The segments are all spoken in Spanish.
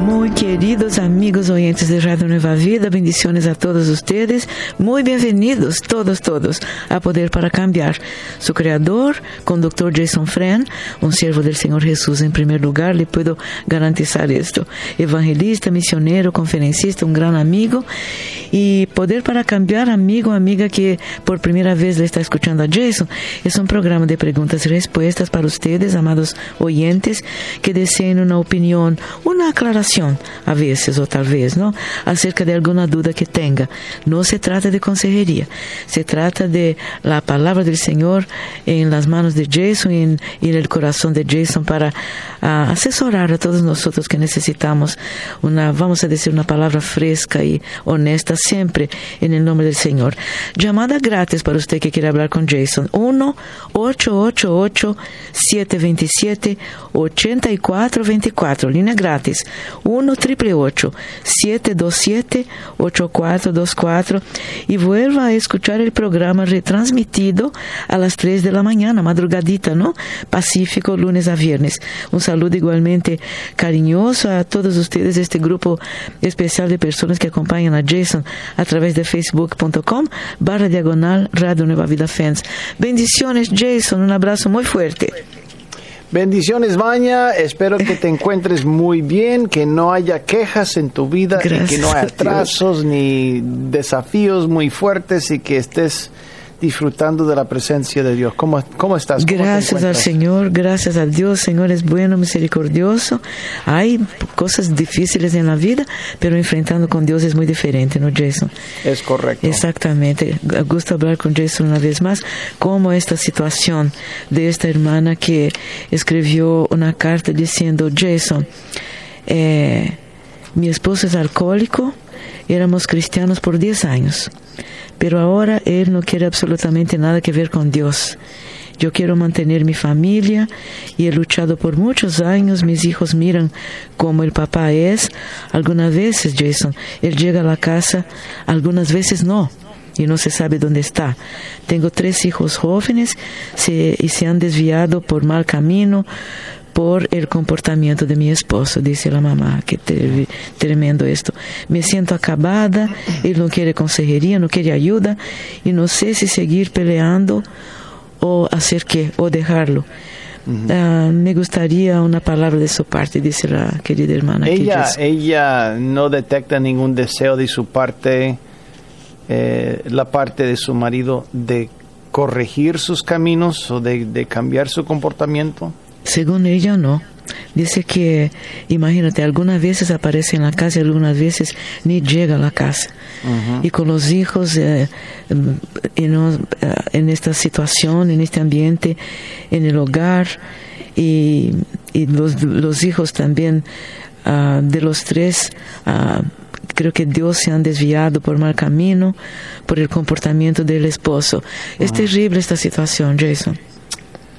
Muy queridos amigos oyentes de Radio Nueva Vida, bendiciones a todos ustedes. Muy bienvenidos todos, todos a Poder para Cambiar. Su creador, conductor Jason Fren, un siervo del Señor Jesús en primer lugar, le puedo garantizar esto. Evangelista, misionero, conferencista, un gran amigo. Y Poder para Cambiar, amigo, amiga que por primera vez está escuchando a Jason, es un programa de preguntas y respuestas para ustedes, amados oyentes, que deseen una opinión, una aclaración a veces o tal vez, ¿no? Acerca de alguna duda que tenga. No se trata de consejería, se trata de la palabra del Señor en las manos de Jason y en, el corazón de Jason para uh, asesorar a todos nosotros que necesitamos una, vamos a decir, una palabra fresca y honesta siempre en el nombre del Señor. Llamada gratis para usted que quiere hablar con Jason. 1 888 727 8424 línea gratis 1 727 8424 y vuelva a escuchar el programa retransmitido a las 3 de la mañana, madrugadita, ¿no? Pacífico, lunes a viernes. Un saludo igualmente cariñoso a todos ustedes, este grupo especial de personas que acompañan a Jason a través de facebook.com barra diagonal Radio Nueva Vida Fans. Bendiciones, Jason. Un abrazo muy fuerte. Bendiciones, Baña. Espero que te encuentres muy bien, que no haya quejas en tu vida, que no haya atrasos ni desafíos muy fuertes y que estés disfrutando de la presencia de Dios. ¿Cómo, cómo estás? gracias al Señor, gracias a Dios. Señor es bueno, misericordioso. Hay cosas difíciles en la vida, pero enfrentando con Dios es muy diferente, ¿no, Jason? Es correcto. Exactamente. Gusto hablar con Jason una vez más, como esta situación de esta hermana que escribió una carta diciendo, Jason, eh, mi esposo es alcohólico, éramos cristianos por 10 años pero ahora él no quiere absolutamente nada que ver con Dios. Yo quiero mantener mi familia y he luchado por muchos años. Mis hijos miran cómo el papá es. Algunas veces, Jason, él llega a la casa, algunas veces no y no se sabe dónde está. Tengo tres hijos jóvenes y se han desviado por mal camino por el comportamiento de mi esposo, dice la mamá, que tremendo esto. Me siento acabada, él no quiere consejería, no quiere ayuda y no sé si seguir peleando o hacer qué, o dejarlo. Ah, me gustaría una palabra de su parte, dice la querida hermana. Ella, ella no detecta ningún deseo de su parte, eh, la parte de su marido, de corregir sus caminos o de cambiar su comportamiento. Según ella, no. Dice que, imagínate, algunas veces aparece en la casa y algunas veces ni llega a la casa. Y con los hijos eh, eh, en, esta situación, en este ambiente, en el hogar, y, los, hijos también ah, de los tres, ah, creo que Dios se han desviado por mal camino, por el comportamiento del esposo. Es terrible esta situación, Jason.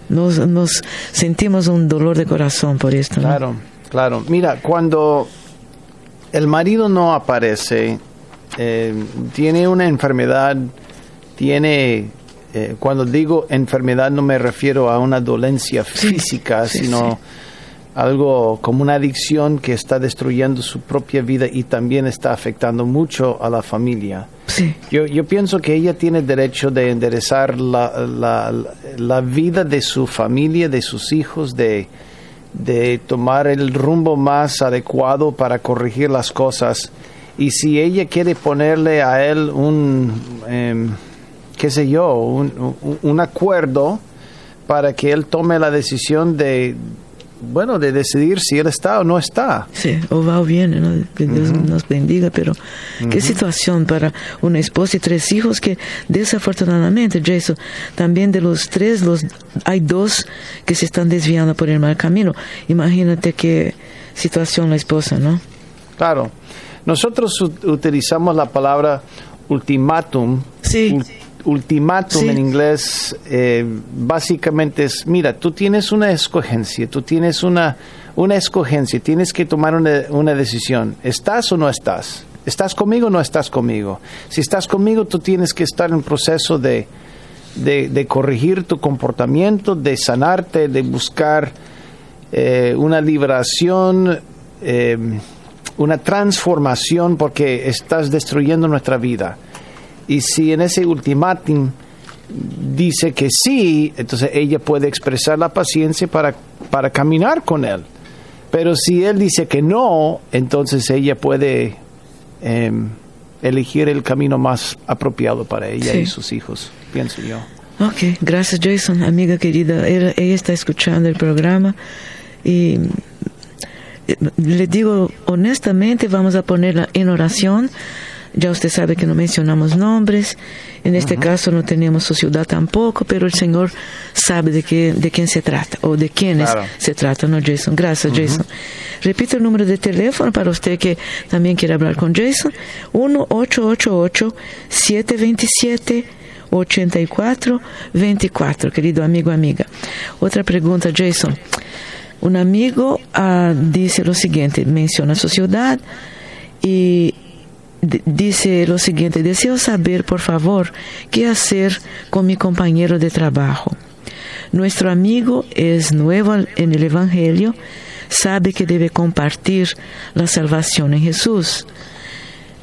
Nos, nos sentimos un dolor de corazón por esto. Claro, claro. Mira, cuando el marido no aparece, eh, tiene una enfermedad, tiene, eh, cuando digo enfermedad no me refiero a una dolencia física, sino algo como una adicción que está destruyendo su propia vida y también está afectando mucho a la familia. Yo, yo pienso que ella tiene derecho de enderezar la, la, la vida de su familia, de sus hijos, de, de tomar el rumbo más adecuado para corregir las cosas. Y si ella quiere ponerle a él un, em, qué sé yo, un, un acuerdo para que él tome la decisión de, bueno, de decidir si él está o no está. Sí, o va o viene, ¿no? Que Dios nos bendiga, pero qué situación para una esposa y tres hijos que desafortunadamente, Jason, también de los tres, los, hay dos que se están desviando por el mal camino. Imagínate qué situación la esposa, ¿no? Claro. Nosotros utilizamos la palabra ultimátum. Sí ultimátum en inglés eh, básicamente es, mira, tú tienes una escogencia, tú tienes una, una escogencia, tienes que tomar una, una decisión. ¿Estás o no estás? ¿Estás conmigo o no estás conmigo? Si estás conmigo, tú tienes que estar en proceso de, de, corregir tu comportamiento, de sanarte, de buscar eh, una liberación, eh, una transformación, porque estás destruyendo nuestra vida. Y si en ese ultimátum dice que sí, entonces ella puede expresar la paciencia para, para caminar con él. Pero si él dice que no, entonces ella puede em, elegir el camino más apropiado para ella y sus hijos, pienso yo. Ok, gracias Jason, amiga querida. Ella, ella está escuchando el programa y eh, le digo honestamente, vamos a ponerla en oración ya usted sabe que no mencionamos nombres, en este caso no tenemos su ciudad tampoco, pero el Señor sabe de, qué, de quién se trata o de quiénes se trata, ¿no, Jason? Gracias, Jason. Repito el número de teléfono para usted que también quiere hablar con Jason, 1-888-727. 8424, querido amigo, amiga. Otra pregunta, Jason. Un amigo uh, dice lo siguiente, menciona su ciudad y dice lo siguiente, deseo saber, por favor, qué hacer con mi compañero de trabajo. Nuestro amigo es nuevo en el Evangelio, sabe que debe compartir la salvación en Jesús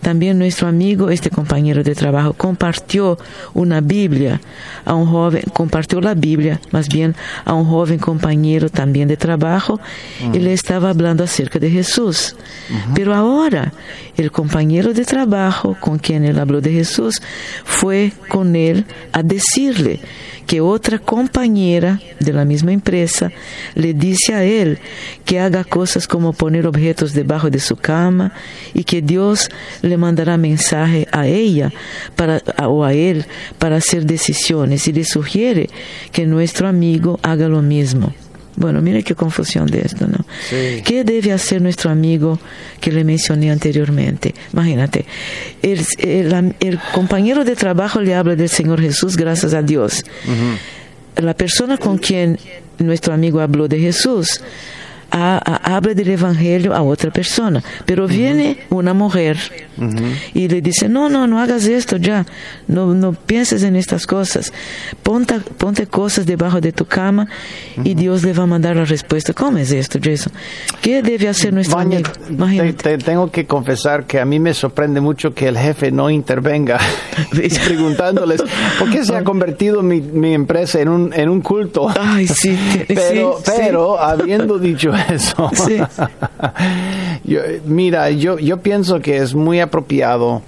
también nuestro amigo, este compañero de trabajo, compartió una Biblia a un joven, compartió la Biblia más bien a un joven compañero también de trabajo y le estaba hablando acerca de Jesús. Pero ahora el compañero de trabajo con quien él habló de Jesús fue con él a decirle que otra compañera de la misma empresa le dice a él que haga cosas como poner objetos debajo de su cama y que Dios le mandará mensaje a ella para, o a él para hacer decisiones y le sugiere que nuestro amigo haga lo mismo. Bueno, mire qué confusión de esto, ¿no? ¿Qué debe hacer nuestro amigo que le mencioné anteriormente? Imagínate, el, el, compañero de trabajo le habla del Señor Jesús, gracias a Dios. La persona con quien nuestro amigo habló de Jesús habla del Evangelio a otra persona, pero viene una mujer y le dice, no, no, no hagas esto ya, no, no pienses en estas cosas, ponte, ponte cosas debajo de tu cama y Dios le va a mandar la respuesta. ¿Cómo es esto, Jason? ¿Qué debe hacer nuestro amigo? Te, tengo que confesar que a mí me sorprende mucho que el jefe no intervenga preguntándoles, ¿por qué se ha convertido mi, mi empresa en un, en un culto? Ay, sí, pero, pero habiendo dicho eso. mira, yo, yo pienso que es muy apropiado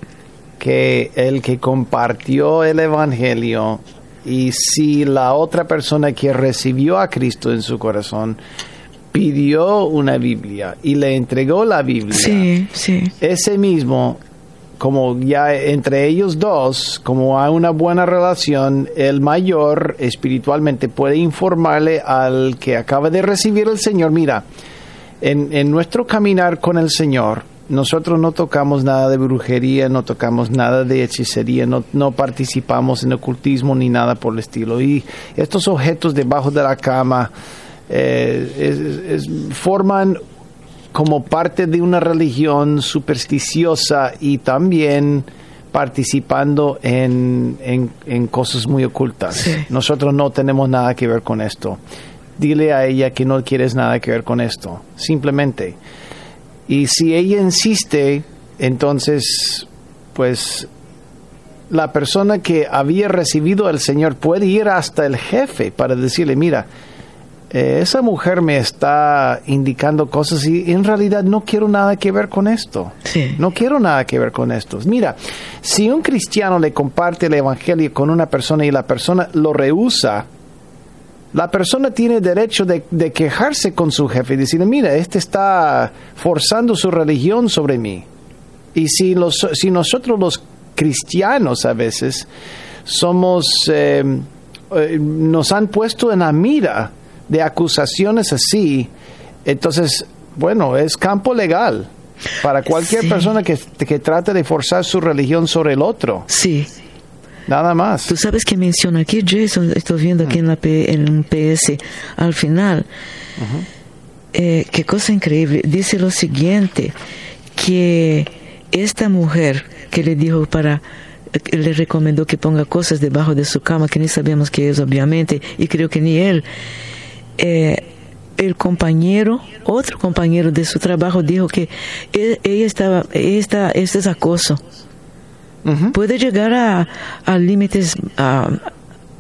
que el que compartió el Evangelio y si la otra persona que recibió a Cristo en su corazón pidió una Biblia y le entregó la Biblia, ese mismo como ya entre ellos dos, como hay una buena relación, el mayor espiritualmente puede informarle al que acaba de recibir el Señor, mira, en, nuestro caminar con el Señor, nosotros no tocamos nada de brujería, no tocamos nada de hechicería, no, no, participamos en ocultismo ni nada por el estilo. Y estos objetos debajo de la cama eh, forman como parte de una religión supersticiosa y también participando en, en, cosas muy ocultas. Nosotros no tenemos nada que ver con esto. Dile a ella que no quieres nada que ver con esto, simplemente. Y si ella insiste, entonces, pues la persona que había recibido al Señor puede ir hasta el jefe para decirle, mira, eh, esa mujer me está indicando cosas y en realidad no quiero nada que ver con esto. No quiero nada que ver con esto. Mira, si un cristiano le comparte el Evangelio con una persona y la persona lo rehúsa, la persona tiene derecho de, quejarse con su jefe y decirle, mira, este está forzando su religión sobre mí. Y si, los, si nosotros los cristianos a veces somos, eh, eh, nos han puesto en la mira de acusaciones así, entonces, bueno, es campo legal para cualquier persona que, que trate de forzar su religión sobre el otro. Sí. Nada más. Tú sabes que menciona aquí, Jason, estoy viendo aquí en, la P- en un PS al final. Eh, qué cosa increíble. Dice lo siguiente, que esta mujer que le dijo para que le recomendó que ponga cosas debajo de su cama, que ni sabemos qué es, obviamente, y creo que ni él, eh, el compañero, otro compañero de su trabajo dijo que e- ella estaba, esta, este es acoso. Ujú. Puede llegar a, a límites, ah,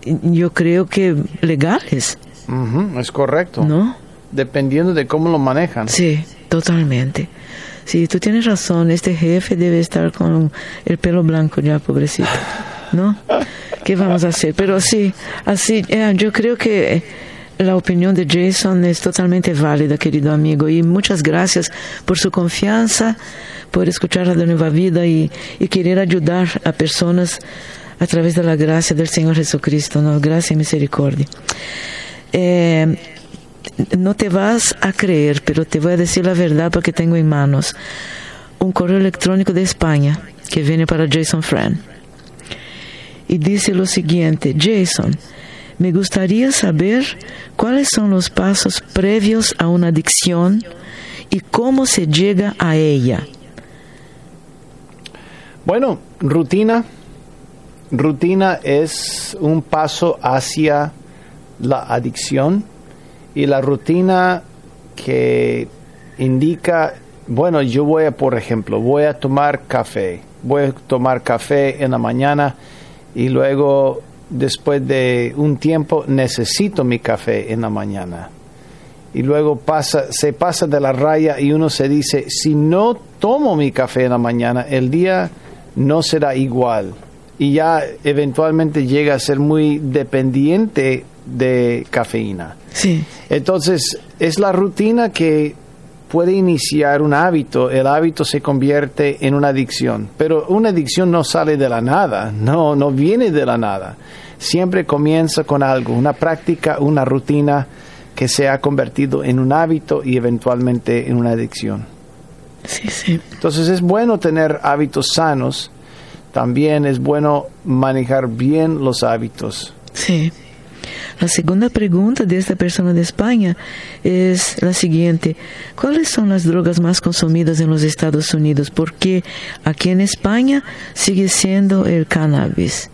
yo creo que legales, Ujú, Es correcto. ¿no? Dependiendo de cómo lo manejan. Sí, totalmente. Sí, tú tienes razón, este jefe debe estar con el pelo blanco ya, pobrecito, ¿no? ¿Qué vamos a hacer? Pero sí, así, eh, yo creo que la opinión de Jason es totalmente válida, querido amigo, y muchas gracias por su confianza, por escuchar a la Nueva Vida y querer ayudar a personas a través de la gracia del Señor Jesucristo, ¿no? Gracia y misericordia. Eh, no te vas a creer, pero te voy a decir la verdad porque tengo en manos un correo electrónico de España que viene para Jason Fran. Y dice lo siguiente, Jason, me gustaría saber cuáles son los pasos previos a una adicción y cómo se llega a ella. Bueno, rutina. Rutina es un paso hacia la adicción y la rutina que indica, bueno, yo voy a, por ejemplo, voy a tomar café, voy a tomar café en la mañana y luego después de un tiempo necesito mi café en la mañana. Y luego pasa, se pasa de la raya y uno se dice, si no tomo mi café en la mañana, el día no será igual. Y ya eventualmente llega a ser muy dependiente de cafeína. Sí, Entonces, es la rutina que puede iniciar un hábito. El hábito se convierte en una adicción. Pero una adicción no sale de la nada, no, no viene de la nada. Siempre comienza con algo, una práctica, una rutina que se ha convertido en un hábito y eventualmente en una adicción. sí, sí. Entonces es bueno tener hábitos sanos, también es bueno manejar bien los hábitos. Sí. La segunda pregunta de esta persona de España es la siguiente. ¿Cuáles son las drogas más consumidas en los Estados Unidos? Porque aquí en España sigue siendo el cannabis.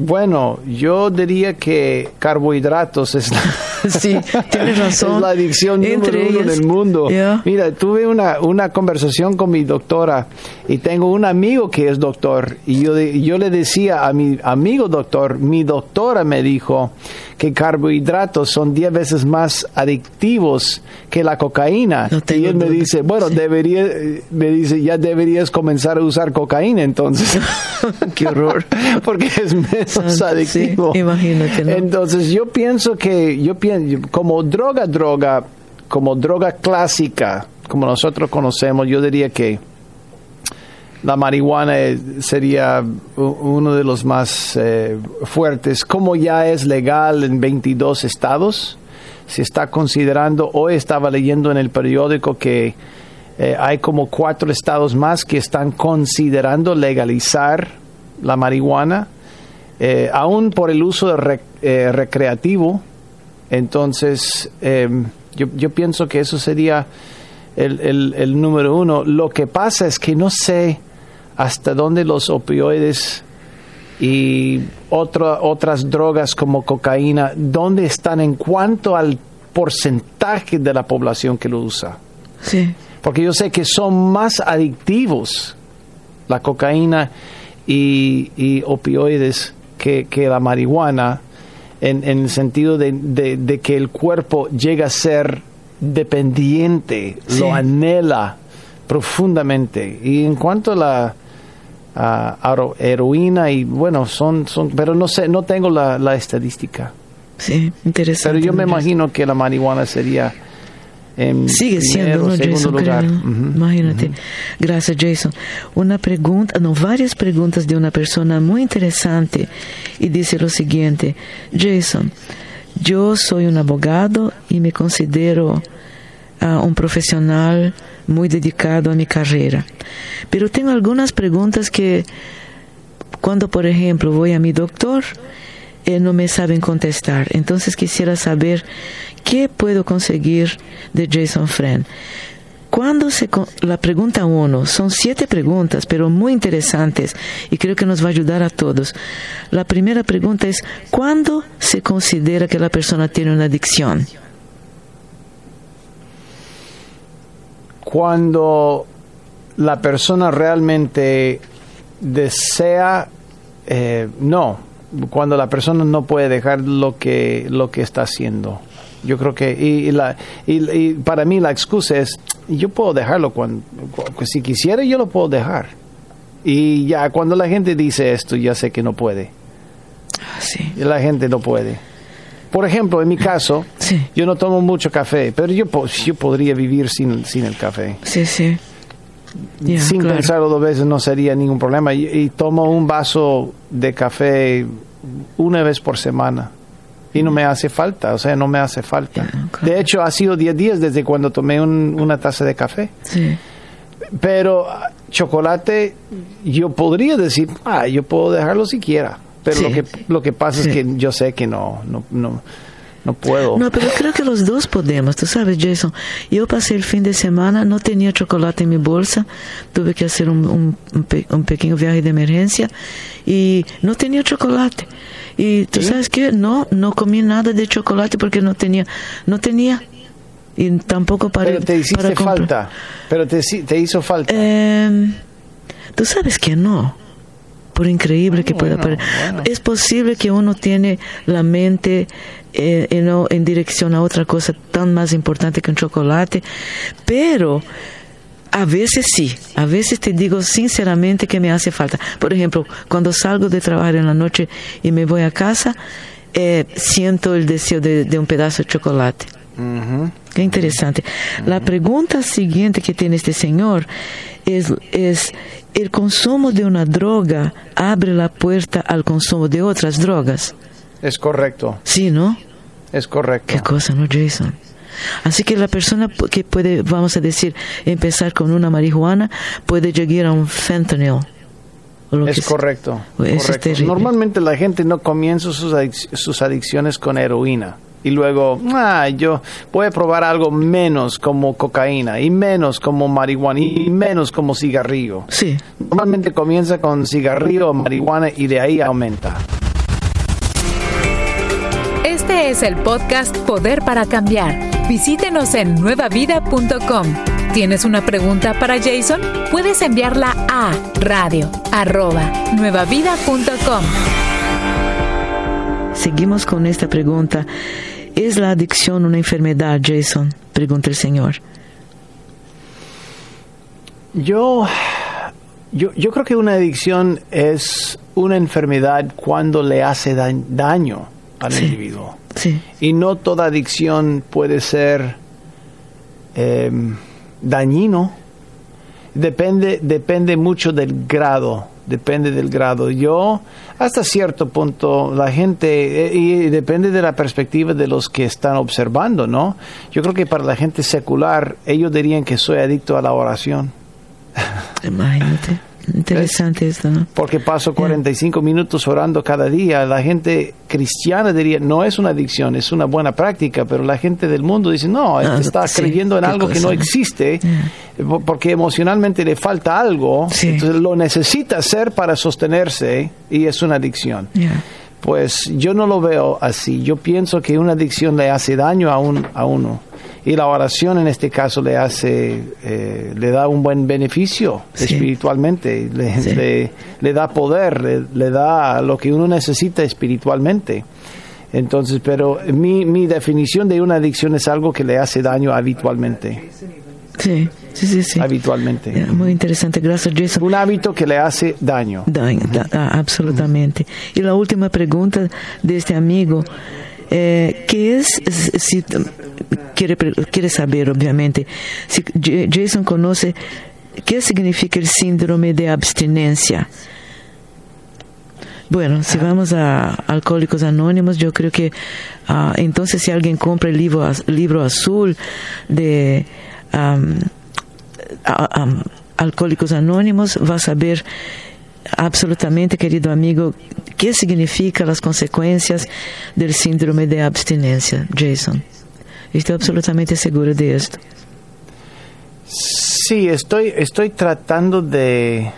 Bueno, yo diría que carbohidratos es la, Sí, tienes razón. es la adicción Entre número uno ellas. en el mundo. Ya. Mira, tuve una, una conversación con mi doctora y tengo un amigo que es doctor y yo, yo le decía a mi amigo doctor, mi doctora me dijo que carbohidratos son 10 veces más adictivos que la cocaína. No y él me dice, bueno, Sí. debería, me dice, ya deberías comenzar a usar cocaína entonces. Qué horror. Porque es menos Sí, adictivo. imagínate, ¿no? Entonces yo pienso que, yo pienso, como droga, droga, como droga clásica, como nosotros conocemos, yo diría que la marihuana eh, sería uno de los más eh, fuertes, como ya es legal en 22 estados. Se está considerando, hoy estaba leyendo en el periódico que eh, hay como cuatro estados más que están considerando legalizar la marihuana, eh, aún por el uso de rec- recreativo. Entonces, eh, yo, yo pienso que eso sería el, el- el número uno. Lo que pasa es que no sé hasta dónde los opioides y otra- otras drogas como cocaína, dónde están en cuanto al porcentaje de la población que lo usa. Sí, Porque yo sé que son más adictivos la cocaína y, y opioides que, que la marihuana, en, en el sentido de, de- de que el cuerpo llega a ser dependiente, Sí. lo anhela profundamente. Y en cuanto a la a heroína y bueno, son, son, pero no sé, no tengo la, la estadística. sí, interesante. Pero yo me ¿no? imagino que la marihuana sería en Sigue primero, siendo, ¿no, segundo Jason? lugar. creo, ¿no? Ujú. Imagínate. Gracias, Jason. Una pregunta, no, varias preguntas de una persona muy interesante y dice lo siguiente. Jason, yo soy un abogado y me considero ah, un profesional muy dedicado a mi carrera. Pero tengo algunas preguntas que cuando, por ejemplo, voy a mi doctor, no me saben contestar. Entonces quisiera saber qué puedo conseguir de Jason Friend. Cuando se, la pregunta uno, son siete preguntas, pero muy interesantes y creo que nos va a ayudar a todos. La primera pregunta es, ¿cuándo se considera que la persona tiene una adicción? Cuando la persona realmente desea, eh, no, cuando la persona no puede dejar lo que, lo que está haciendo. Yo creo que, y, la, y, para mí la excusa es, yo puedo dejarlo cuando, si quisiera yo lo puedo dejar. Y ya cuando la gente dice esto, ya sé que no puede. Ah, sí. La gente no puede. Por ejemplo, en mi caso, yo no tomo mucho café, pero yo, yo podría vivir sin, sin el café. Sí, sí. Sin pensarlo dos veces no sería ningún problema. Y, tomo un vaso de café una vez por semana. Y no me hace falta, o sea, no me hace falta. De hecho, ha sido 10 días desde cuando tomé una taza de café. Sí. Pero ah, chocolate, yo podría decir, ah, yo puedo dejarlo si quiera. Pero lo, que, lo que pasa es que yo sé que no, no, no, no puedo. No, pero creo que los dos podemos. Tú sabes, Jason, yo pasé el fin de semana, no tenía chocolate en mi bolsa, tuve que hacer un, un, un pequeño viaje de emergencia y no tenía chocolate. Y tú sabes que no, no comí nada de chocolate porque no tenía, no tenía. Y tampoco para. Pero te hiciste falta. Pero te, te hizo falta. Eh, tú sabes que no por increíble que pueda parecer. Es posible que uno tiene la mente eh, en, dirección a otra cosa tan más importante que un chocolate, pero a veces sí, a veces te digo sinceramente que me hace falta. Por ejemplo, cuando salgo de trabajar en la noche y me voy a casa, eh, siento el deseo de, un pedazo de chocolate. Qué interesante. La pregunta siguiente que tiene este señor es, es el consumo de una droga abre la puerta al consumo de otras drogas. Es correcto. Sí, ¿no? Es correcto. Qué cosa, ¿no, Jason? Así que la persona que puede, vamos a decir, empezar con una marihuana puede llegar a un fentanyl. Es correcto. Normalmente la gente no comienza sus, sus adicciones con heroína y luego, ah, yo voy a probar algo menos como cocaína y menos como marihuana y menos como cigarrillo. Sí. Normalmente comienza con cigarrillo o marihuana y de ahí aumenta. Este es el podcast Poder para Cambiar. Visítenos en nuevavida.com. ¿Tienes una pregunta para Jason? Puedes enviarla a radio nuevavida.com. Seguimos con esta pregunta. ¿Es la adicción una enfermedad, Jason? Pregunta el Señor. Yo, yo, yo creo que una adicción es una enfermedad cuando le hace daño al individuo. Sí. Y no toda adicción puede ser em, dañino. Depende, depende mucho del grado depende del grado. Yo, hasta cierto punto, la gente, eh, y depende de la perspectiva de los que están observando, ¿no? Yo creo que para la gente secular, ellos dirían que soy adicto a la oración. Imagínate. Interesante esto, ¿no? Porque paso 45 minutos orando cada día. La gente cristiana diría, no es una adicción, es una buena práctica, pero la gente del mundo dice, no, ah, está creyendo en algo que no existe, porque emocionalmente le falta algo, entonces lo necesita hacer para sostenerse y es una adicción. Pues yo no lo veo así. Yo pienso que una adicción le hace daño a, un, a uno y la oración en este caso le hace, eh, le da un buen beneficio espiritualmente, le, le, da poder, le, da lo que uno necesita espiritualmente. Entonces, pero mi, mi definición de una adicción es algo que le hace daño habitualmente. Sí, sí, sí. Habitualmente. Muy interesante, gracias Jason. Un hábito que le hace daño. Daño, ah, absolutamente. Y la última pregunta de este amigo eh, ¿Qué es, si quiere, quiere saber, obviamente, si Jason conoce qué significa el síndrome de abstinencia? Bueno, si vamos a Alcohólicos Anónimos, yo creo que uh, entonces si alguien compra el libro, libro azul de um, um, Alcohólicos Anónimos, va a saber absolutamente, querido amigo, qué significa las consecuencias del síndrome de abstinencia, Jason. Estoy absolutamente seguro de esto. Sí, estoy tratando de,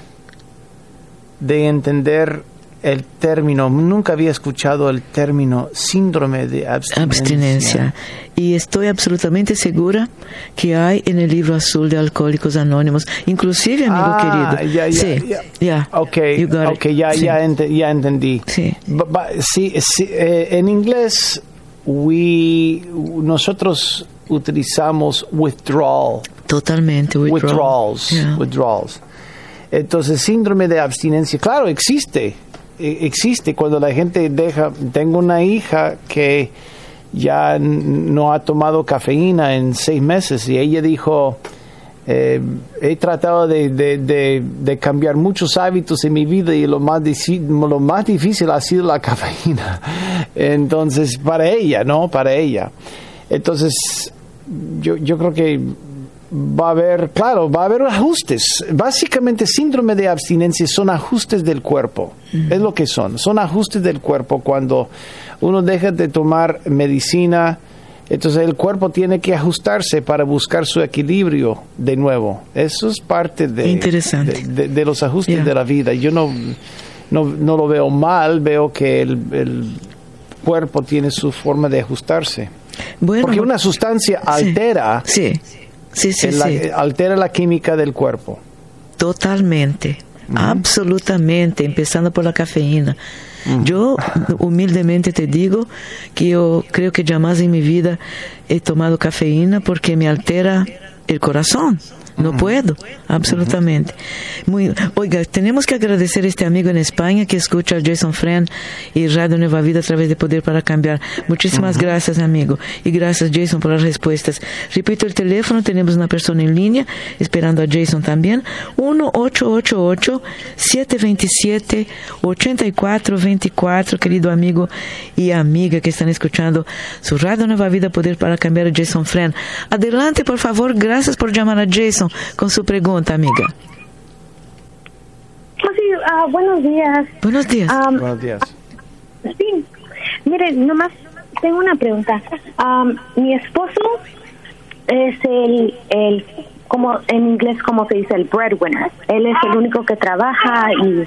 de entender el término, nunca había escuchado el término síndrome de abstinencia. abstinencia. Y estoy absolutamente segura que hay en el libro azul de Alcohólicos Anónimos, inclusive, amigo Ah, querido. ya, ya, sí, ya. Ok, You got it. ok, ya, Sí. ya, ente- ya entendí. Sí. Ba- ba- sí, sí, eh, en inglés, we, nosotros utilizamos withdrawal. Totalmente. withdrawal. withdrawals. Yeah. withdrawals. Entonces, síndrome de abstinencia, claro, existe. E- Existe cuando la gente deja. Tengo una hija que ya no ha tomado cafeína en seis meses y ella dijo. eh, he tratado de, de- cambiar muchos hábitos en mi vida y lo más, lo más difícil ha sido la cafeína. Entonces, para ella, ¿no? Para ella. Entonces, yo, yo creo que va a haber, claro, va a haber ajustes. Básicamente, síndrome de abstinencia son ajustes del cuerpo. Es lo que son. Son ajustes del cuerpo cuando uno deja de tomar medicina. Entonces el cuerpo tiene que ajustarse para buscar su equilibrio de nuevo. Eso es parte de, Interesante. de, de- de los ajustes Yeah. de la vida. Yo no, no, no lo veo mal, veo que el, el cuerpo tiene su forma de ajustarse. Bueno, Porque una sustancia altera, Sí, sí, sí, en la- sí. altera la química del cuerpo. Totalmente, absolutamente, empezando por la cafeína. Yo humildemente te digo que yo creo que jamás en mi vida he tomado cafeína porque me altera el corazón. No puedo, absolutamente. Muy, oiga, tenemos que agradecer a este amigo en España que escucha a Jason Friend y Radio Nueva Vida a través de Poder para Cambiar. Muchísimas gracias, amigo. Y gracias, Jason, por las respuestas. Repito el teléfono, tenemos una persona en línea esperando a Jason también. 1-888-727-8424, querido amigo y amiga que están escuchando su Radio Nueva Vida Poder para Cambiar a Jason Friend. Adelante, por favor. Gracias por llamar a Jason con su pregunta, amiga. Pues sí, ah, buenos días. Buenos días. Buenos días. sí, mire, nomás tengo una pregunta. Am, mi esposo es el, el, como en inglés, como se dice, el breadwinner. Él es el único que trabaja y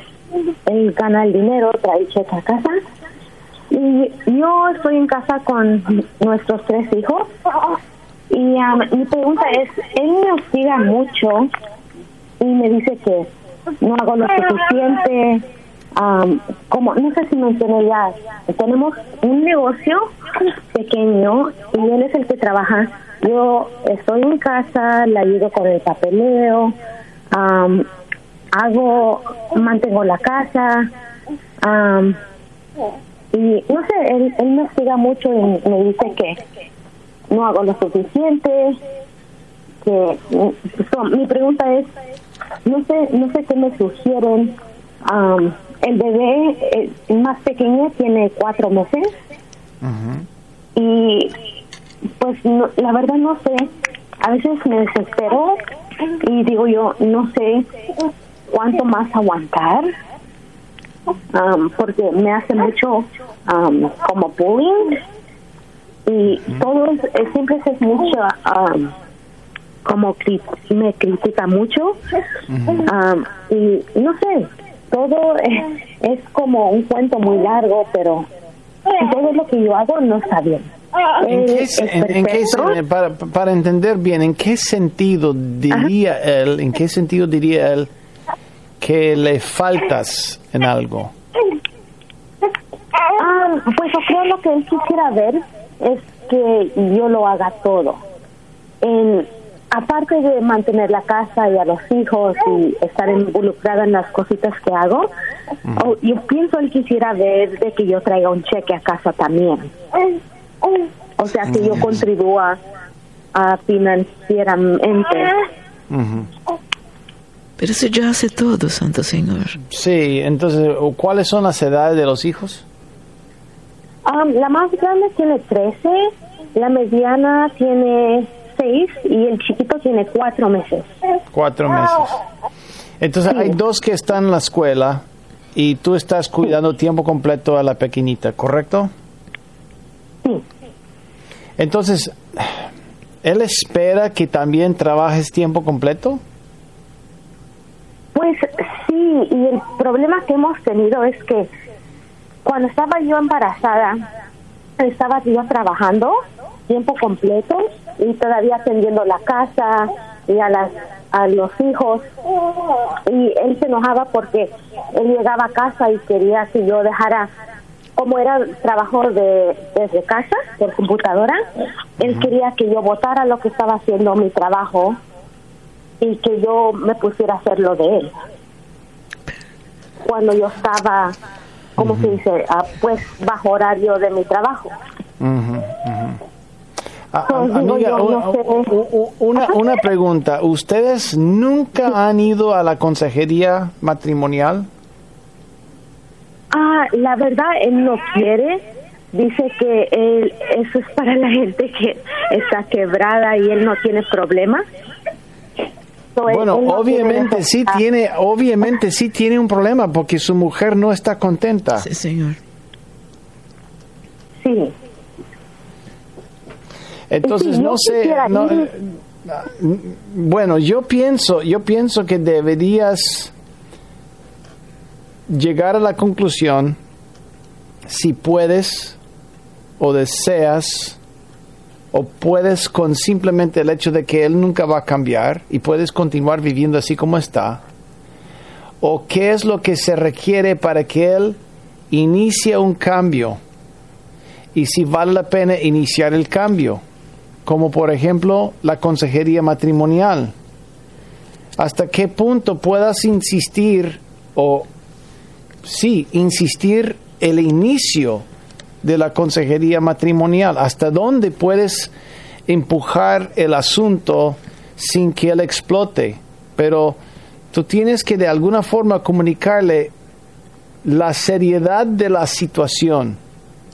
él gana el dinero, trae cheque a casa. Y yo estoy en casa con nuestros tres hijos. Y am, mi pregunta es, él me hostiga mucho y me dice que no hago lo suficiente. am, como no sé si mencioné ya, tenemos un negocio pequeño y él es el que trabaja. Yo estoy en casa, le ayudo con el papeleo, am, hago, mantengo la casa. am, y no sé, él, él me hostiga mucho y me dice que no hago lo suficiente, que so, mi pregunta es no sé no sé qué me sugieren Am, el bebé eh, más pequeño tiene cuatro meses y pues no- la verdad no sé a veces me desespero y digo yo no sé cuánto más aguantar Am, porque me hace mucho am, como bullying y todos eh, siempre es mucho am, como cri- me critica mucho Am, y no sé todo eh, es como un cuento muy largo pero todo lo que yo hago no está bien. ¿En qué, es en- en qué para, para entender bien, ¿en qué sentido diría él, en qué sentido diría él que le faltas en algo? Ah, pues yo creo lo que él quisiera ver es que yo lo haga todo. En, aparte de mantener la casa y a los hijos y estar involucrada en las cositas que hago, yo pienso él quisiera ver de que yo traiga un cheque a casa también. O sea, que yo contribuya a financieramente. Pero eso ya hace todo, Santo Señor. Sí, entonces, ¿cuáles son las edades de los hijos? Ah, la más grande tiene 13, la mediana tiene 6 y el chiquito tiene 4 meses. Cuatro meses. Entonces, hay dos que están en la escuela y tú estás cuidando tiempo completo a la pequeñita, ¿correcto? Sí. Entonces, ¿él espera que también trabajes tiempo completo? Pues sí, y el problema que hemos tenido es que cuando estaba yo embarazada, estaba yo trabajando tiempo completo y todavía atendiendo la casa y a las a los hijos. Y él se enojaba porque él llegaba a casa y quería que yo dejara como era trabajo de desde casa por computadora él quería que yo votara lo que estaba haciendo mi trabajo y que yo me pusiera a hacer lo de él. Cuando yo estaba como se dice Ah, pues bajo horario de mi trabajo ah, digo, amiga, yo u- no sé. u- u- una, una pregunta. ¿Ustedes nunca han ido a la consejería matrimonial? Ah, la verdad, él no quiere. Dice que él, eso es para la gente que está quebrada y él no tiene problemas. Bueno, obviamente sí tiene, obviamente sí tiene un problema porque su mujer no está contenta. Sí, señor. Sí. Entonces no sé, quisiera no, ir. ah, bueno, yo pienso, yo pienso que deberías llegar a la conclusión si puedes o deseas o puedes con simplemente el hecho de que él nunca va a cambiar y puedes continuar viviendo así como está o qué es lo que se requiere para que él inicie un cambio y si vale la pena iniciar el cambio, como por ejemplo la consejería matrimonial. ¿Hasta qué punto puedas insistir o sí, insistir el inicio de la consejería matrimonial? ¿Hasta dónde puedes empujar el asunto sin que él explote? Pero tú tienes que de alguna forma comunicarle la seriedad de la situación,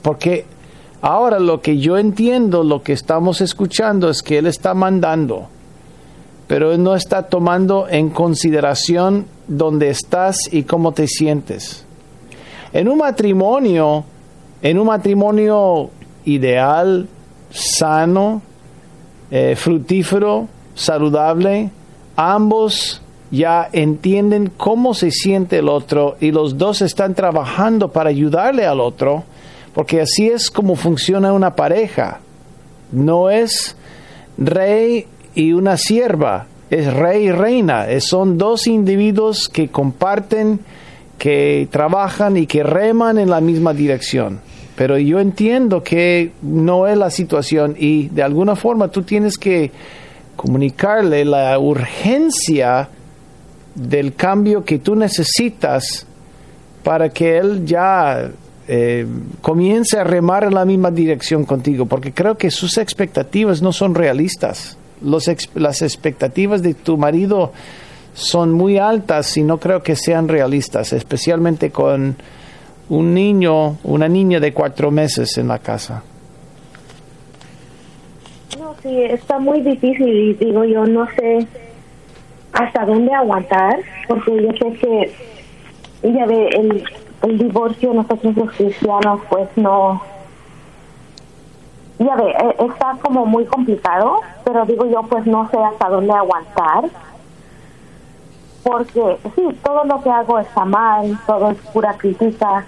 porque ahora lo que yo entiendo, lo que estamos escuchando es que él está mandando, pero él no está tomando en consideración dónde estás y cómo te sientes. En un matrimonio, en un matrimonio ideal, sano, eh, fructífero, saludable, ambos ya entienden cómo se siente el otro y los dos están trabajando para ayudarle al otro, porque así es como funciona una pareja. No es rey y una sierva, es rey y reina. Son dos individuos que comparten, que trabajan y que reman en la misma dirección. Pero yo entiendo que no es la situación y de alguna forma tú tienes que comunicarle la urgencia del cambio que tú necesitas para que él ya eh, comience a remar en la misma dirección contigo, porque creo que sus expectativas no son realistas. Los las expectativas de tu marido son muy altas y no creo que sean realistas, especialmente con un niño, una niña de cuatro meses en la casa. No, sí, está muy difícil y digo yo no sé hasta dónde aguantar, porque yo sé que ya ve el, el divorcio nosotros los cristianos pues no ya ve eh, está como muy complicado, pero digo yo pues no sé hasta dónde aguantar. Porque sí, todo lo que hago está mal, todo es pura crítica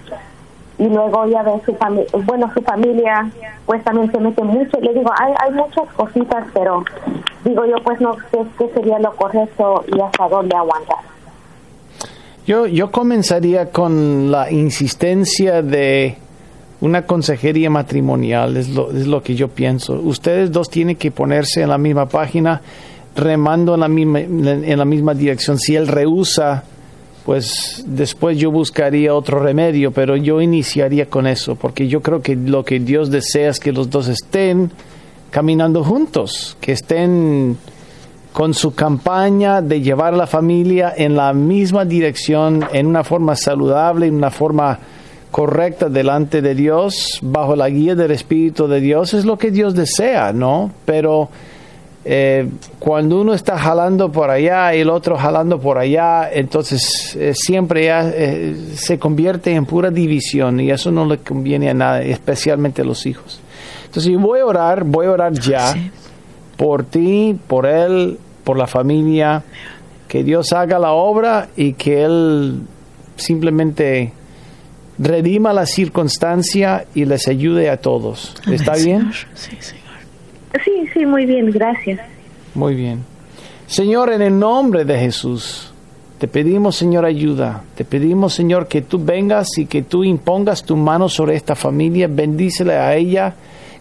y luego ya ve su familia, bueno, su familia pues también se mete mucho. Le digo, hay, hay muchas cositas, pero digo yo pues no sé qué sería lo correcto y hasta dónde aguantar. Yo, yo comenzaría con la insistencia de una consejería matrimonial, es lo, es lo que yo pienso. Ustedes dos tienen que ponerse en la misma página, remando en la misma, en la misma dirección. Si él rehúsa, pues después yo buscaría otro remedio, pero yo iniciaría con eso, porque yo creo que lo que Dios desea es que los dos estén caminando juntos, que estén con su campaña de llevar a la familia en la misma dirección, en una forma saludable, en una forma correcta delante de Dios, bajo la guía del Espíritu de Dios, es lo que Dios desea, ¿no? Pero eh, cuando uno está jalando por allá y el otro jalando por allá, entonces eh, siempre ya, eh, se convierte en pura división y eso no le conviene a nadie, especialmente a los hijos. Entonces yo voy a orar, voy a orar ya Sí. por ti, por él, por la familia, que Dios haga la obra y que Él simplemente redima la circunstancia y les ayude a todos. ¿Está bien? Sí, Señor. Sí, sí, muy bien, gracias. Muy bien. Señor, en el nombre de Jesús, te pedimos, Señor, ayuda. Te pedimos, Señor, que tú vengas y que tú impongas tu mano sobre esta familia. Bendícele a ella.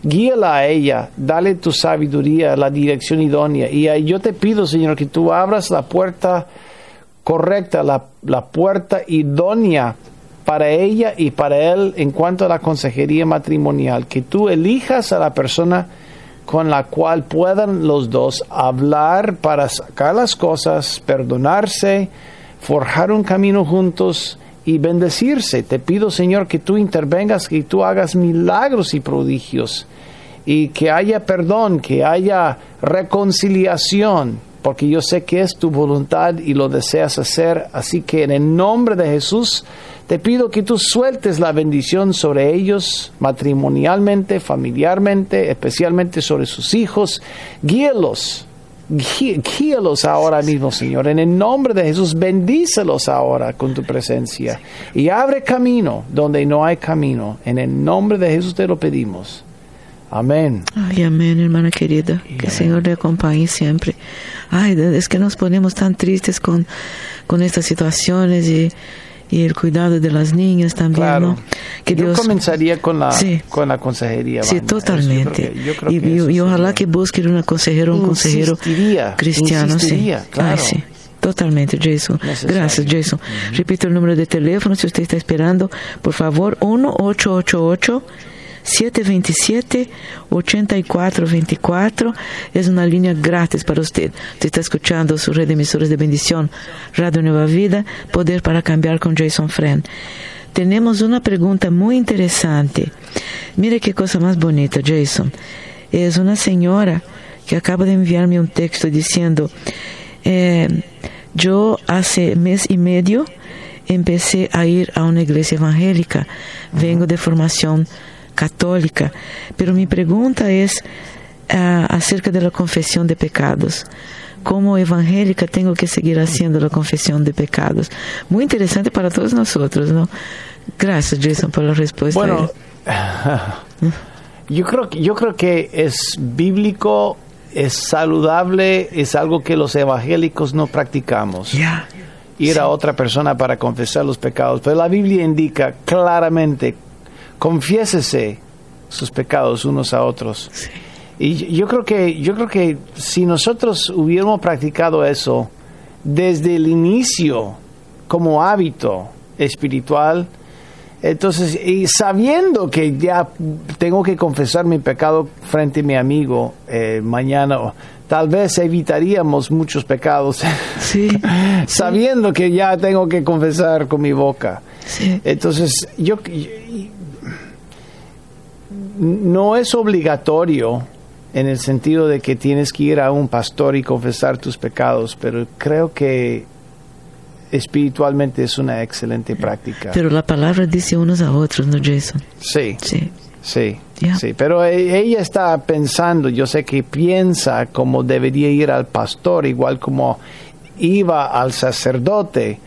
Guíala a ella, dale tu sabiduría, la dirección idónea. Y yo te pido, Señor, que tú abras la puerta correcta, la, la puerta idónea para ella y para él en cuanto a la consejería matrimonial. Que tú elijas a la persona con la cual puedan los dos hablar para sacar las cosas, perdonarse, forjar un camino juntos y bendecirse. Te pido, Señor, que tú intervengas, que tú hagas milagros y prodigios y que haya perdón, que haya reconciliación, porque yo sé que es tu voluntad y lo deseas hacer. Así que en el nombre de Jesús te pido que tú sueltes la bendición sobre ellos matrimonialmente, familiarmente, especialmente sobre sus hijos. Guíelos. Guíalos ahora mismo, Señor. En el nombre de Jesús, bendícelos ahora con tu presencia. Y abre camino donde no hay camino. En el nombre de Jesús te lo pedimos. Amén. Ay, amén, hermana querida. Que el Señor le acompañe siempre. Ay, es que nos ponemos tan tristes con, con estas situaciones y, y el cuidado de las niñas también, Claro. ¿no? Que yo Dios comenzaría con la, Sí. con la consejería. Sí, yo totalmente. creo que- yo creo y, que y- eso y ojalá que busquen una consejera, un consejero Insistiría, cristiano, sí. claro. Ay, sí. Totalmente, Jason. Necesario. Gracias, Jason. Repito el número de teléfono si usted está esperando. Por favor, 1-888. 727-8424 es una línea gratis para usted. Usted está escuchando su red de emisoras de bendición, Radio Nueva Vida, Poder para Cambiar con Jason Friend. Tenemos una pregunta muy interesante. Mire qué cosa más bonita, Jason. Es una señora que acaba de enviarme un texto diciendo, eh, yo hace mes y medio empecé a ir a una iglesia evangélica, vengo de formación católica, pero mi pregunta es ah, acerca de la confesión de pecados. Como evangélica tengo que seguir haciendo la confesión de pecados. Muy interesante para todos nosotros, ¿no? Gracias, Jason, por la respuesta. Bueno, yo creo, que- yo creo que es bíblico, es saludable, es algo que los evangélicos no practicamos. Ya. ir a otra persona para confesar los pecados. Pero la Biblia indica claramente, confiésese sus pecados unos a otros. Y yo creo que yo creo que si nosotros hubiéramos practicado eso desde el inicio como hábito espiritual, entonces y sabiendo que ya tengo que confesar mi pecado frente a mi amigo eh, mañana, tal vez evitaríamos muchos pecados. Sí. sabiendo que ya tengo que confesar con mi boca. Sí. Entonces, yo, no es obligatorio en el sentido de que tienes que ir a un pastor y confesar tus pecados, pero creo que espiritualmente es una excelente práctica. Pero la palabra dice unos a otros, ¿no, Jason? sí, Sí. sí, sí. Pero e- ella está pensando, yo sé que piensa como debería ir al pastor, igual como iba al sacerdote.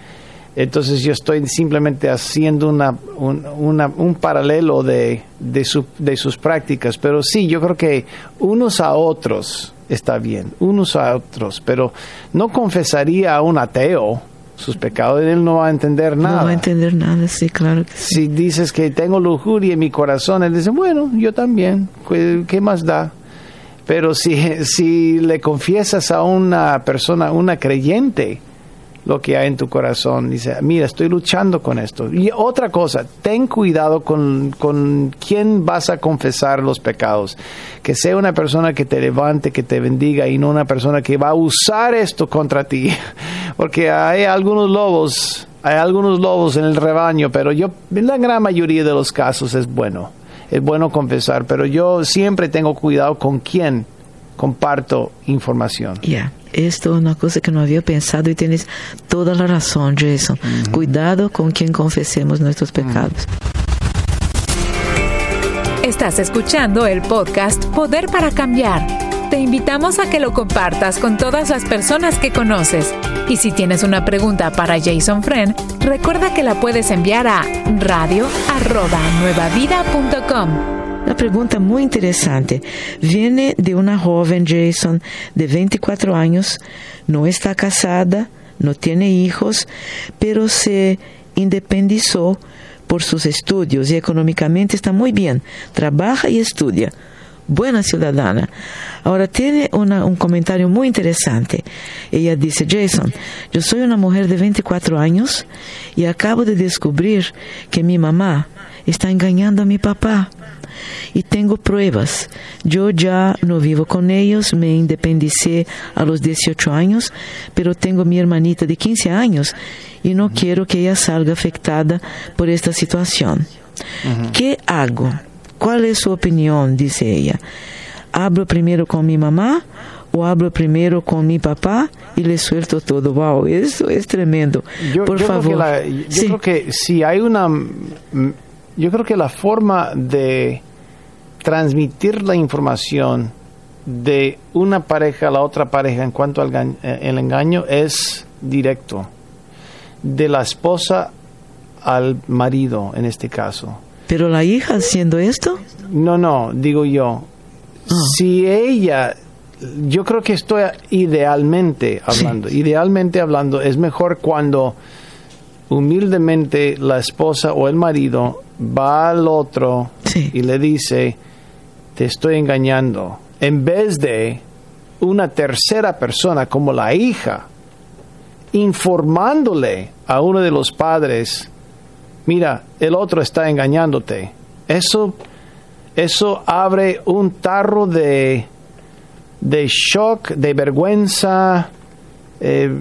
Entonces yo estoy simplemente haciendo una, un, una- un paralelo de, de, su- de sus prácticas. Pero sí, yo creo que unos a otros está bien, unos a otros. Pero no confesaría a un ateo sus pecados, él no va a entender nada. No va a entender nada, sí, claro que sí. Si dices que tengo lujuria en mi corazón, él dice, bueno, yo también, ¿qué, más da? Pero si, si le confiesas a una persona, una creyente, lo que hay en tu corazón, dice, mira, estoy luchando con esto. Y otra cosa, ten cuidado con, con quién vas a confesar los pecados. Que sea una persona que te levante, que te bendiga y no una persona que va a usar esto contra ti. Porque hay algunos lobos, hay algunos lobos en el rebaño, pero yo, en la gran mayoría de los casos es bueno. Es bueno confesar, pero yo siempre tengo cuidado con quién comparto información. Ya, esto es una cosa que no había pensado y tienes toda la razón, Jason. Cuidado con quien confesemos nuestros pecados. Estás escuchando el podcast Poder para Cambiar. Te invitamos a que lo compartas con todas las personas que conoces. Y si tienes una pregunta para Jason Friend, recuerda que la puedes enviar a radio@nuevavida.com. Pregunta muy interesante. Viene de una joven Jason de 24 años, no está casada, no tiene hijos, pero se independizó por sus estudios y económicamente está muy bien. Trabaja y estudia. Buena ciudadana. Ahora tiene un comentario muy interesante. Ella dice, Jason, yo soy una mujer de 24 años y acabo de descubrir que mi mamá está engañando a mi papá. Y tengo pruebas. Yo ya no vivo con ellos, me independicé a los 18 años, pero tengo mi hermanita de 15 años y no quiero que ella salga afectada por esta situación. ¿Qué hago? ¿Cuál es su opinión? Dice ella. ¿Hablo primero con mi mamá o hablo primero con mi papá y le suelto todo? Wow, eso es tremendo. Yo, Por yo favor. Creo que la- yo Sí. creo que si hay una... Yo creo que la forma de transmitir la información de una pareja a la otra pareja en cuanto al gan- eh, el engaño es directo. De la esposa al marido, en este caso. Pero la hija haciendo esto, No, no, digo yo. Si ella, yo creo que estoy idealmente hablando, idealmente hablando, es mejor cuando humildemente la esposa o el marido va al otro Sí. y le dice, te estoy engañando, en vez de una tercera persona como la hija, informándole a uno de los padres, mira, el otro está engañándote. Eso, eso abre un tarro de, de shock, de vergüenza, eh,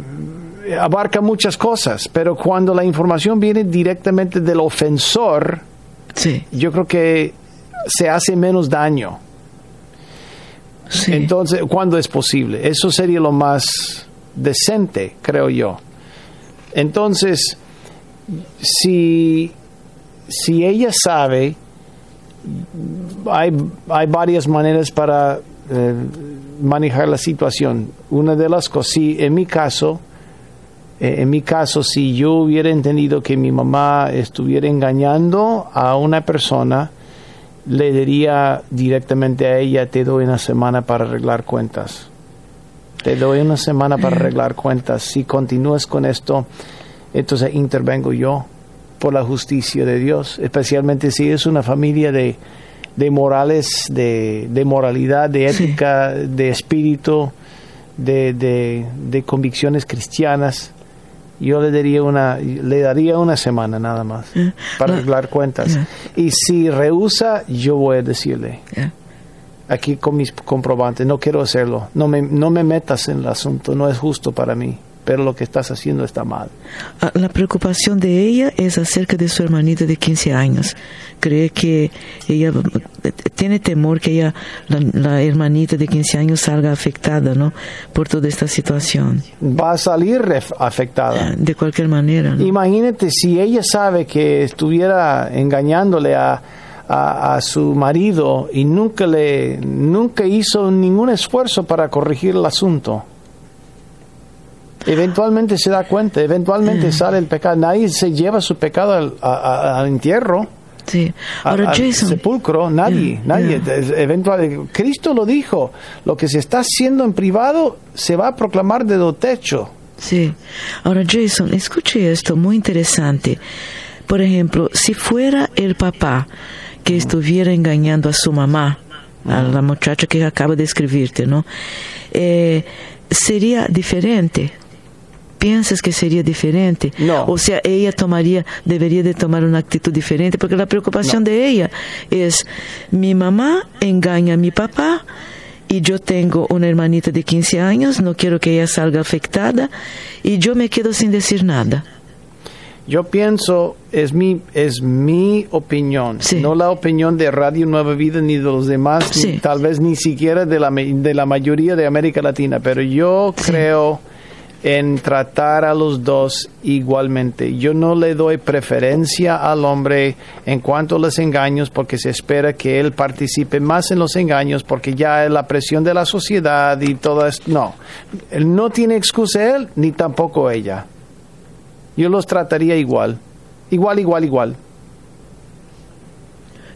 abarca muchas cosas, pero cuando la información viene directamente del ofensor, sí, yo creo que se hace menos daño. sí. Entonces, cuando es posible, eso sería lo más decente, creo yo. Entonces, si, si ella sabe, hay, hay varias maneras para eh, manejar la situación. Una de las cosas, si en mi caso, en mi caso, si yo hubiera entendido que mi mamá estuviera engañando a una persona, le diría directamente a ella, te doy una semana para arreglar cuentas. Te doy una semana para arreglar cuentas. Si continúas con esto, entonces intervengo yo por la justicia de Dios, especialmente si es una familia de, de morales, de, de moralidad, de Sí. ética, de espíritu, de, de, de convicciones cristianas. Yo le daría una, le daría una semana nada más para No, arreglar cuentas. Y si rehúsa, yo voy a decirle, aquí con mis comprobantes, no quiero hacerlo, no me, no me metas en el asunto, no es justo para mí, pero lo que estás haciendo está mal. Ah, La preocupación de ella es acerca de su hermanita de 15 años. Cree que ella tiene temor que ella, la, la hermanita de 15 años salga afectada, ¿no? Por toda esta situación. Va a salir afectada. Ah, De cualquier manera, ¿no? Imagínate si ella sabe que estuviera engañándole a, a, a su marido y nunca le nunca hizo ningún esfuerzo para corregir el asunto. Eventualmente se da cuenta, eventualmente sale el pecado. Nadie se lleva su pecado al, a- a- al entierro, Sí. Ahora, al Jason, sepulcro. Nadie, Yeah, nadie. yeah. Eventual- Cristo lo dijo. Lo que se está haciendo en privado se va a proclamar de lo techo. Sí. Ahora, Jason, escuche esto, muy interesante. Por ejemplo, si fuera el papá que estuviera engañando a su mamá, a la muchacha que acaba de escribirte, ¿no? Eh, sería diferente. ¿Piensas que sería diferente? No. O sea, ella tomaría, debería de tomar una actitud diferente, porque la preocupación de ella es, mi mamá engaña a mi papá y yo tengo una hermanita de 15 años, no quiero que ella salga afectada y yo me quedo sin decir nada. Yo pienso, es mi, es mi opinión, Sí. no la opinión de Radio Nueva Vida ni de los demás, Sí. ni tal vez ni siquiera de la, de la mayoría de América Latina, pero yo Sí. creo en tratar a los dos igualmente. Yo no le doy preferencia al hombre en cuanto a los engaños porque se espera que él participe más en los engaños porque ya es la presión de la sociedad y todo esto. No, él no tiene excusa él ni tampoco ella. Yo los trataría igual. Igual, igual, igual.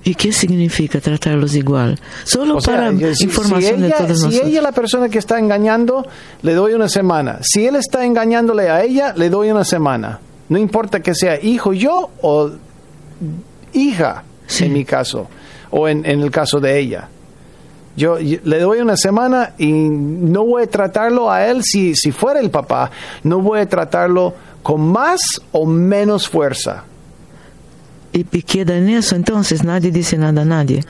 ¿Y qué significa tratarlos igual? Solo O para si- información si de ella, todos si nosotros. ella es la persona que está engañando, le doy una semana. Si él está engañándole a ella, le doy una semana. No importa que sea hijo yo o hija, Sí. en mi caso, o en, en el caso de ella. Yo, yo le doy una semana y no voy a tratarlo a él si, si fuera el papá, no voy a tratarlo con más o menos fuerza. Y, queda en eso, entonces nadie dice nada a nadie.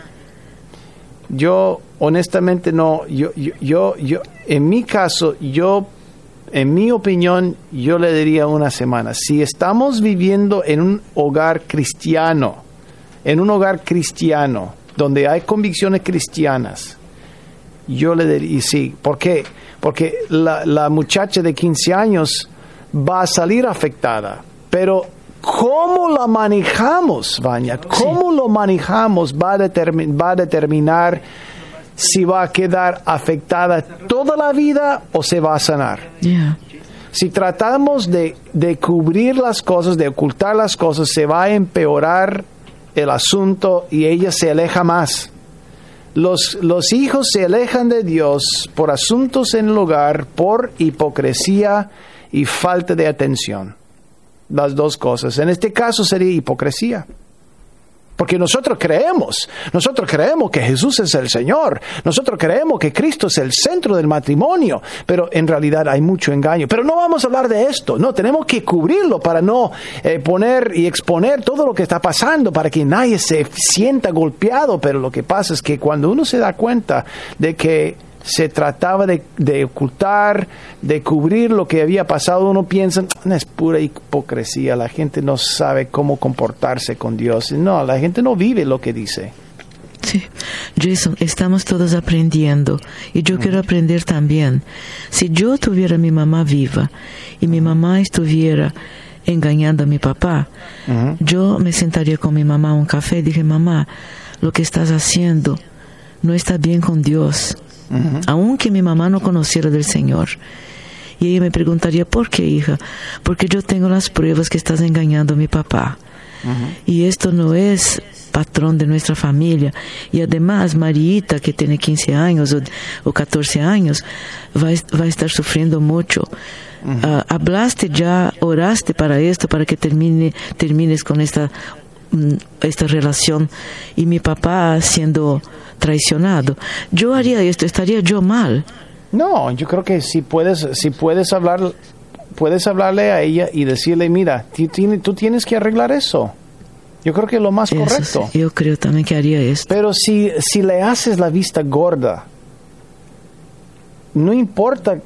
Yo honestamente no, yo, yo, yo, yo, en mi caso, yo, en mi opinión, yo le diría una semana. Si estamos viviendo en un hogar cristiano, en un hogar cristiano, donde hay convicciones cristianas, yo le diría, sí, ¿por qué? Porque la, la muchacha de 15 años va a salir afectada, pero cómo la manejamos, Vania, cómo lo manejamos va a, va a determinar si va a quedar afectada toda la vida o se va a sanar. Si tratamos de, de cubrir las cosas, de ocultar las cosas, se va a empeorar el asunto y ella se aleja más. Los, los hijos se alejan de Dios por asuntos en el hogar, por hipocresía y falta de atención. Las dos cosas. En este caso sería hipocresía. Porque nosotros creemos, nosotros creemos que Jesús es el Señor, nosotros creemos que Cristo es el centro del matrimonio, pero en realidad hay mucho engaño. Pero no vamos a hablar de esto, no, tenemos que cubrirlo para no eh, poner y exponer todo lo que está pasando, para que nadie se sienta golpeado, pero lo que pasa es que cuando uno se da cuenta de que se trataba de, de ocultar, de cubrir lo que había pasado, uno piensa, "No, es pura hipocresía, la gente no sabe cómo comportarse con Dios. No, la gente no vive lo que dice. Sí. Jason, estamos todos aprendiendo y yo quiero aprender también. Si yo tuviera mi mamá viva y mi mamá estuviera engañando a mi papá, yo me sentaría con mi mamá a un café y dije, mamá, lo que estás haciendo no está bien con Dios, aunque mi mamá no conociera del Señor. Y ella me preguntaría, ¿por qué, hija? Porque yo tengo las pruebas que estás engañando a mi papá. Y esto no es patrón de nuestra familia. Y además, Marita, que tiene 15 años o, o 14 años, va, a est- va a estar sufriendo mucho. Ah, hablaste ya, oraste para esto, para que termine, termines con esta, mm, esta relación y mi papá siendo traicionado. Yo haría esto, estaría yo mal. No, yo creo que si puedes, si puedes hablar, puedes hablarle a ella y decirle, mira, tú tienes que arreglar eso. Yo creo que es lo más Eso correcto. sí, yo creo también que haría esto. Pero si, si le haces la vista gorda, no importa,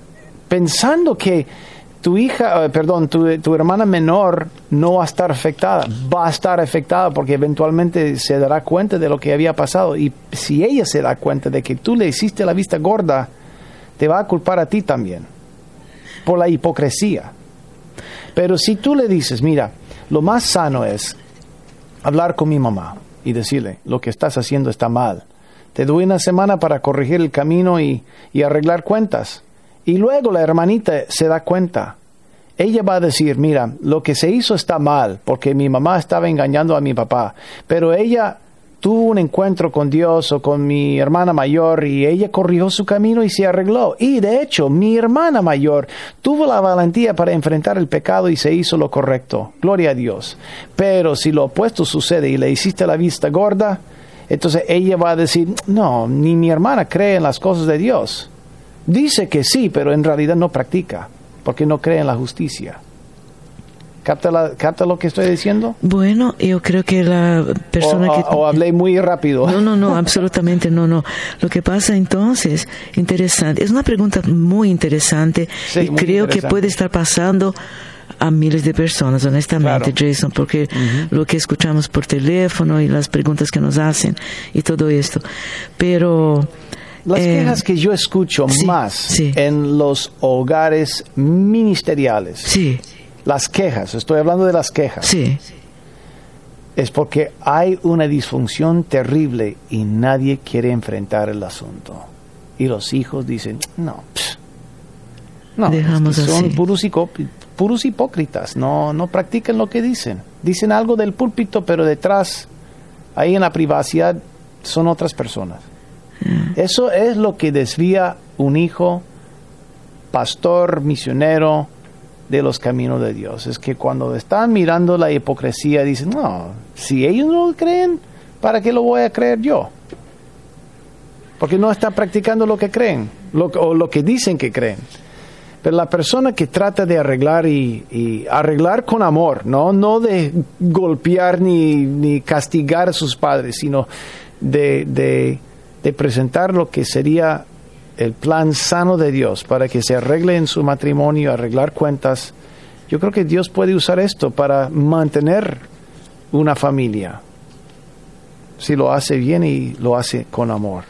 pensando que tu hija, eh, perdón, tu, tu hermana menor no va a estar afectada, va a estar afectada porque eventualmente se dará cuenta de lo que había pasado. Y si ella se da cuenta de que tú le hiciste la vista gorda, te va a culpar a ti también por la hipocresía. Pero si tú le dices, mira, lo más sano es hablar con mi mamá y decirle, lo que estás haciendo está mal. Te doy una semana para corregir el camino y, y arreglar cuentas. Y luego la hermanita se da cuenta. Ella va a decir, mira, lo que se hizo está mal, porque mi mamá estaba engañando a mi papá, pero ella tuvo un encuentro con Dios o con mi hermana mayor y ella corrigió su camino y se arregló. Y de hecho, mi hermana mayor tuvo la valentía para enfrentar el pecado y se hizo lo correcto. Gloria a Dios. Pero si lo opuesto sucede y le hiciste la vista gorda, entonces ella va a decir, no, ni mi hermana cree en las cosas de Dios. Dice que sí, pero en realidad no practica, porque no cree en la justicia. ¿Capta, la- capta lo que estoy diciendo? Bueno, yo creo que la persona o, que... o- hablé muy rápido. No, no, no, absolutamente no, no. Lo que pasa entonces, interesante, es una pregunta muy interesante Sí, y muy creo que puede estar pasando a miles de personas, honestamente, Jason, porque lo que escuchamos por teléfono y las preguntas que nos hacen y todo esto. Pero... Las eh, quejas que yo escucho más en los hogares ministeriales. Sí. Las quejas, estoy hablando de las quejas. Sí. Es porque hay una disfunción terrible y nadie quiere enfrentar el asunto. Y los hijos dicen, no, no, Dejamos son así. puros, puros hipócritas, no, no practican lo que dicen. Dicen algo del púlpito, pero detrás, ahí en la privacidad, son otras personas. Eso es lo que desvía un hijo, pastor, misionero, de los caminos de Dios. Es que cuando están mirando la hipocresía, dicen, no, si ellos no lo creen, ¿para qué lo voy a creer yo? Porque no está practicando lo que creen, lo, o lo que dicen que creen. Pero la persona que trata de arreglar y, arreglar con amor, ¿no? No de golpear ni, ni castigar a sus padres, sino de, de presentar lo que sería el plan sano de Dios para que se arregle en su matrimonio, arreglar cuentas. Yo creo que Dios puede usar esto para mantener una familia, si lo hace bien y lo hace con amor.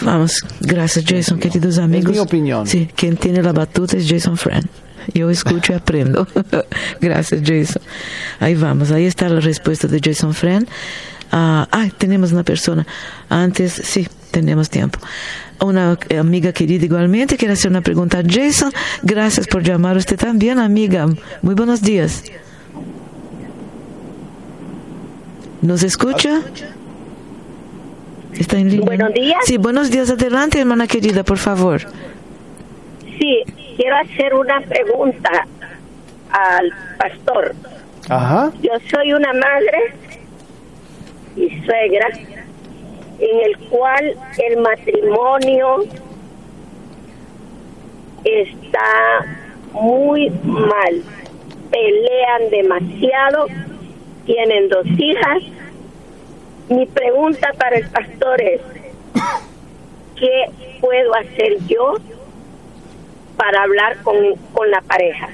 Vamos, gracias Jason, queridos amigos. Es mi opinión. Sí, quien tiene la batuta es Jason Friend. Yo escucho y aprendo. gracias Jason. Ahí vamos, ahí está la respuesta de Jason Friend. Ah, tenemos una persona. Antes, sí, tenemos tiempo. Una amiga querida igualmente quiere hacer una pregunta. Jason, gracias por llamar. Usted también, amiga. Muy buenos días. ¿Nos escucha? ¿Está en línea? Buenos días. Sí, buenos días. Adelante, hermana querida, por favor. Sí, quiero hacer una pregunta al pastor. Ajá. Yo soy una madre y suegra en el cual el matrimonio está muy mal. Pelean demasiado, tienen dos hijas. Mi pregunta para el pastor es, ¿qué puedo hacer yo para hablar con, con la pareja?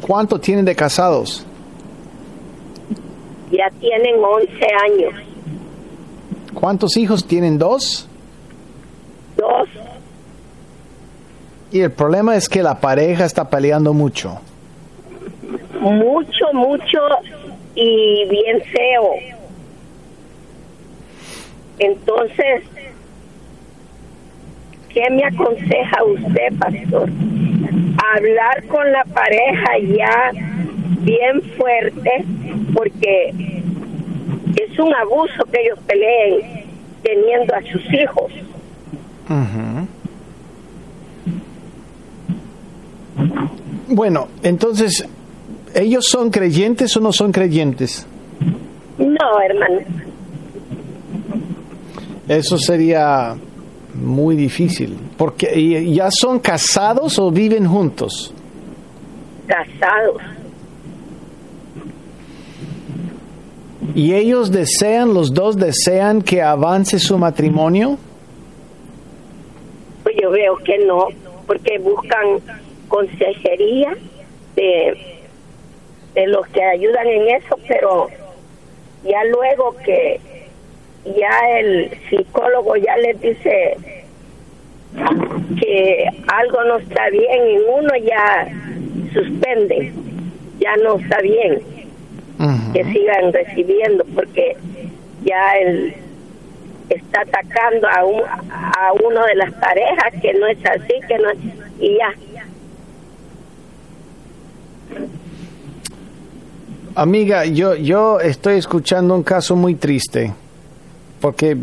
¿Cuánto tienen de casados? Ya tienen 11 años. ¿Cuántos hijos tienen? ¿Dos? Dos, Y el problema es que la pareja está peleando mucho. mucho, mucho y bien feo. Entonces, ¿qué me aconseja usted, pastor? Hablar con la pareja ya bien fuerte, porque es un abuso que ellos peleen teniendo a sus hijos. Bueno, entonces, ¿ellos son creyentes o no son creyentes? No, hermano, Eso sería muy difícil. Porque ¿y- ya son casados o viven juntos. casados. ¿Y ellos desean, los dos desean que avance su matrimonio? Pues yo veo que no, porque buscan consejería de, de los que ayudan en eso, pero ya luego que ya el psicólogo ya les dice que algo no está bien y uno ya suspende, ya no está bien que sigan recibiendo porque ya él está atacando a, un, a uno de las parejas que no es así, que no y ya. Amiga, yo, yo estoy escuchando un caso muy triste, porque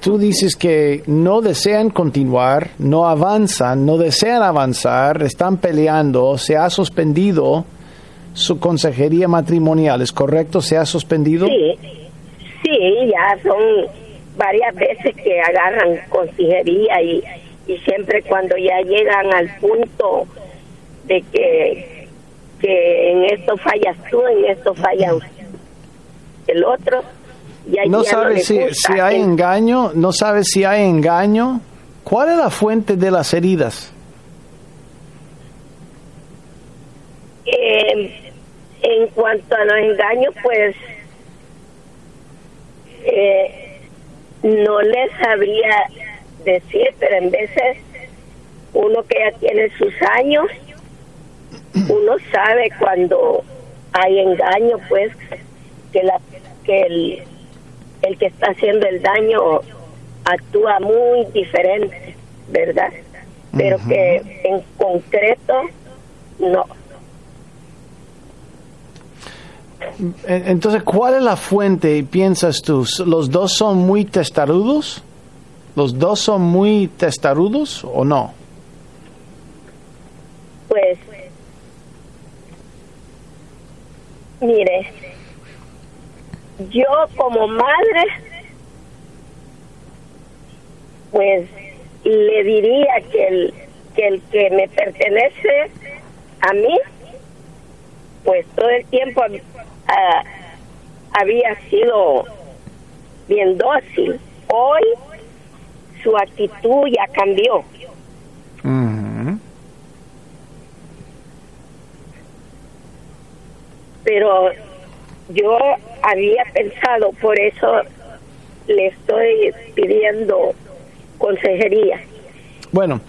tú dices que no desean continuar, no avanzan, no desean avanzar, están peleando, se ha suspendido su consejería matrimonial, ¿es correcto? ¿Se ha suspendido? Sí, sí, ya son varias veces que agarran consejería y, y siempre cuando ya llegan al punto de que, que en esto fallas tú, en esto falla el otro, No les si, hay El- engaño, no sabes si hay engaño. ¿Cuál es la fuente de las heridas? Eh, en cuanto a los engaños, pues eh, no les sabría decir, pero en veces uno que ya tiene sus años, uno sabe cuando hay engaño, pues que la que el, el que está haciendo el daño actúa muy diferente, ¿verdad? Pero que en concreto no. Entonces, ¿cuál es la fuente, piensas tú? ¿Los dos son muy testarudos? ¿Los dos son muy testarudos o no? Pues, mire, yo como madre, pues le diría que el que, el que me pertenece a mí, pues todo el tiempo ah, había sido bien dócil. Hoy su actitud ya cambió. Pero yo había pensado, por eso le estoy pidiendo consejería. Bueno,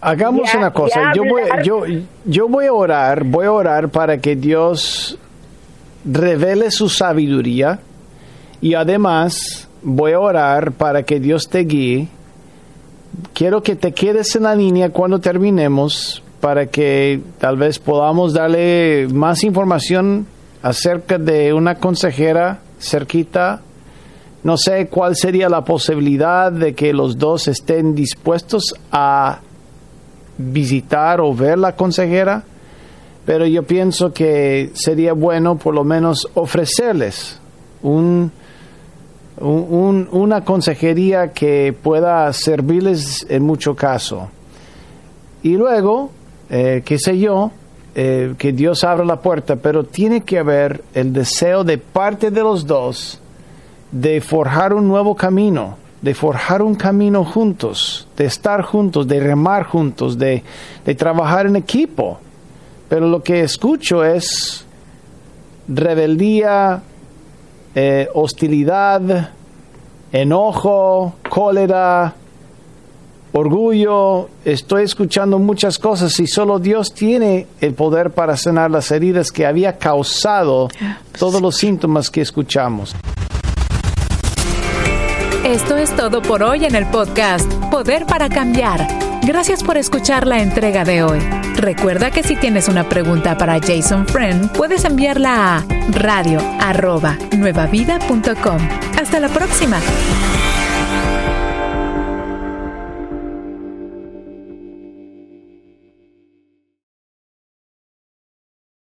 hagamos una cosa. Yo voy, yo, yo voy a orar, voy a orar para que Dios revele su sabiduría y además voy a orar para que Dios te guíe. Quiero que te quedes en la línea cuando terminemos para que tal vez podamos darle más información acerca de una consejera cerquita. No sé cuál sería la posibilidad de que los dos estén dispuestos a visitar o ver la consejera, pero yo pienso que sería bueno por lo menos ofrecerles un, una consejería que pueda servirles en mucho caso. Y luego, eh, qué sé yo, eh, que Dios abra la puerta, pero tiene que haber el deseo de parte de los dos de forjar un nuevo camino, de forjar un camino juntos, de estar juntos, de remar juntos, de, trabajar en equipo. Pero lo que escucho es rebeldía, eh, hostilidad, enojo, cólera, orgullo, estoy escuchando muchas cosas y solo Dios tiene el poder para sanar las heridas que había causado todos los síntomas que escuchamos. Esto es todo por hoy en el podcast Poder para Cambiar. Gracias por escuchar la entrega de hoy. Recuerda que si tienes una pregunta para Jason Friend, puedes enviarla a radio Hasta la próxima.